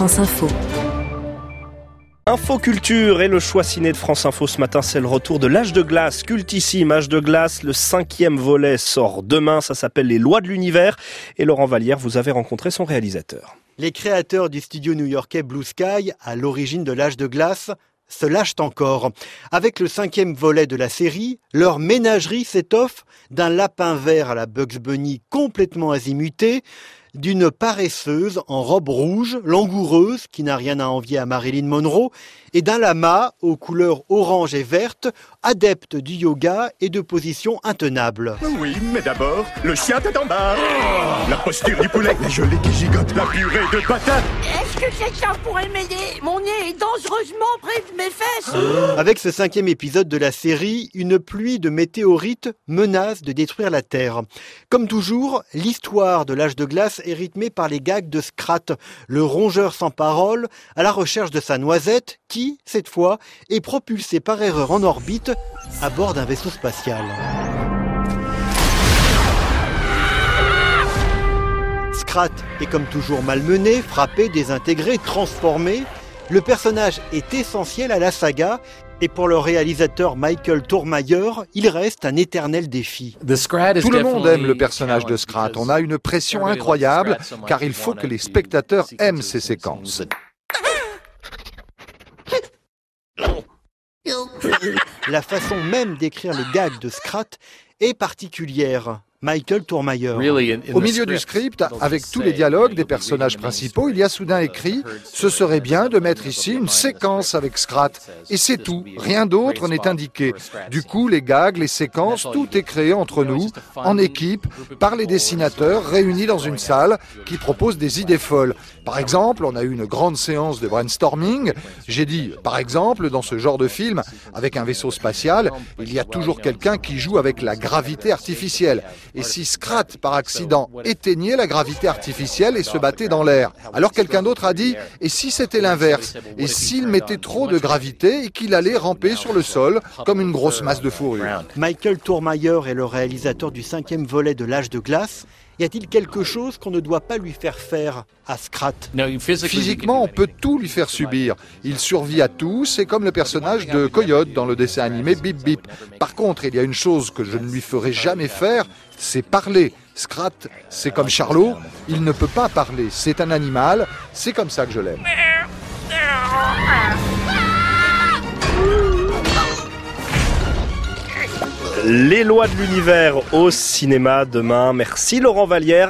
France Info. Info Culture et le choix ciné de France Info ce matin, c'est le retour de l'âge de glace, cultissime âge de glace. Le cinquième volet sort demain, ça s'appelle Les lois de l'univers. Et Laurent Vallière, vous avez rencontré son réalisateur. Les créateurs du studio new-yorkais Blue Sky, à l'origine de l'âge de glace, se lâchent encore. Avec le cinquième volet de la série, leur ménagerie s'étoffe d'un lapin vert à la Bugs Bunny complètement azimuté d'une paresseuse en robe rouge, langoureuse, qui n'a rien à envier à Marilyn Monroe, et d'un lama aux couleurs orange et verte, adepte du yoga et de positions intenables. Oui, mais d'abord, le chien tête en bas. La posture du poulet, la gelée qui gigote, la purée de patates. Est-ce que quelqu'un pourrait m'aider? Mon nez est dangereusement près de mes fesses. Avec ce cinquième épisode de la série, une pluie de météorites menace de détruire la Terre. Comme toujours, l'histoire de l'âge de glace est rythmée par les gags de Scrat, le rongeur sans parole, à la recherche de sa noisette, qui, cette fois, est propulsé par erreur en orbite à bord d'un vaisseau spatial. Scrat est comme toujours malmené, frappé, désintégré, transformé. Le personnage est essentiel à la saga et pour le réalisateur Michael Tourmayer, il reste un éternel défi. Tout le monde aime le personnage de Scrat. On a une pression incroyable car il faut que les spectateurs aiment ces séquences. La façon même d'écrire les gags de Scrat est particulière. Michael Tourmayer. Au milieu du script, avec tous les dialogues des personnages principaux, il y a soudain écrit Ce serait bien de mettre ici une séquence avec Scrat. Et c'est tout, rien d'autre n'est indiqué. Du coup, les gags, les séquences, tout est créé entre nous, en équipe, par les dessinateurs réunis dans une salle qui propose des idées folles. Par exemple, on a eu une grande séance de brainstorming. J'ai dit, par exemple, dans ce genre de film, avec un vaisseau spatial, il y a toujours quelqu'un qui joue avec la gravité artificielle. Et si Scrat, par accident, éteignait la gravité artificielle et se battait dans l'air Alors quelqu'un d'autre a dit, et si c'était l'inverse Et s'il mettait trop de gravité et qu'il allait ramper sur le sol comme une grosse masse de fourrure? Michael Tourmayer est le réalisateur du cinquième volet de l'âge de glace. Y a-t-il quelque chose qu'on ne doit pas lui faire faire à Scrat Physiquement, on peut tout lui faire subir. Il survit à tout, c'est comme le personnage de Coyote dans le dessin animé Bip Bip. Par contre, il y a une chose que je ne lui ferai jamais faire, c'est parler. Scrat, c'est comme Charlot, il ne peut pas parler, c'est un animal, c'est comme ça que je l'aime. Les lois de l'univers au cinéma demain. Merci Laurent Vallière.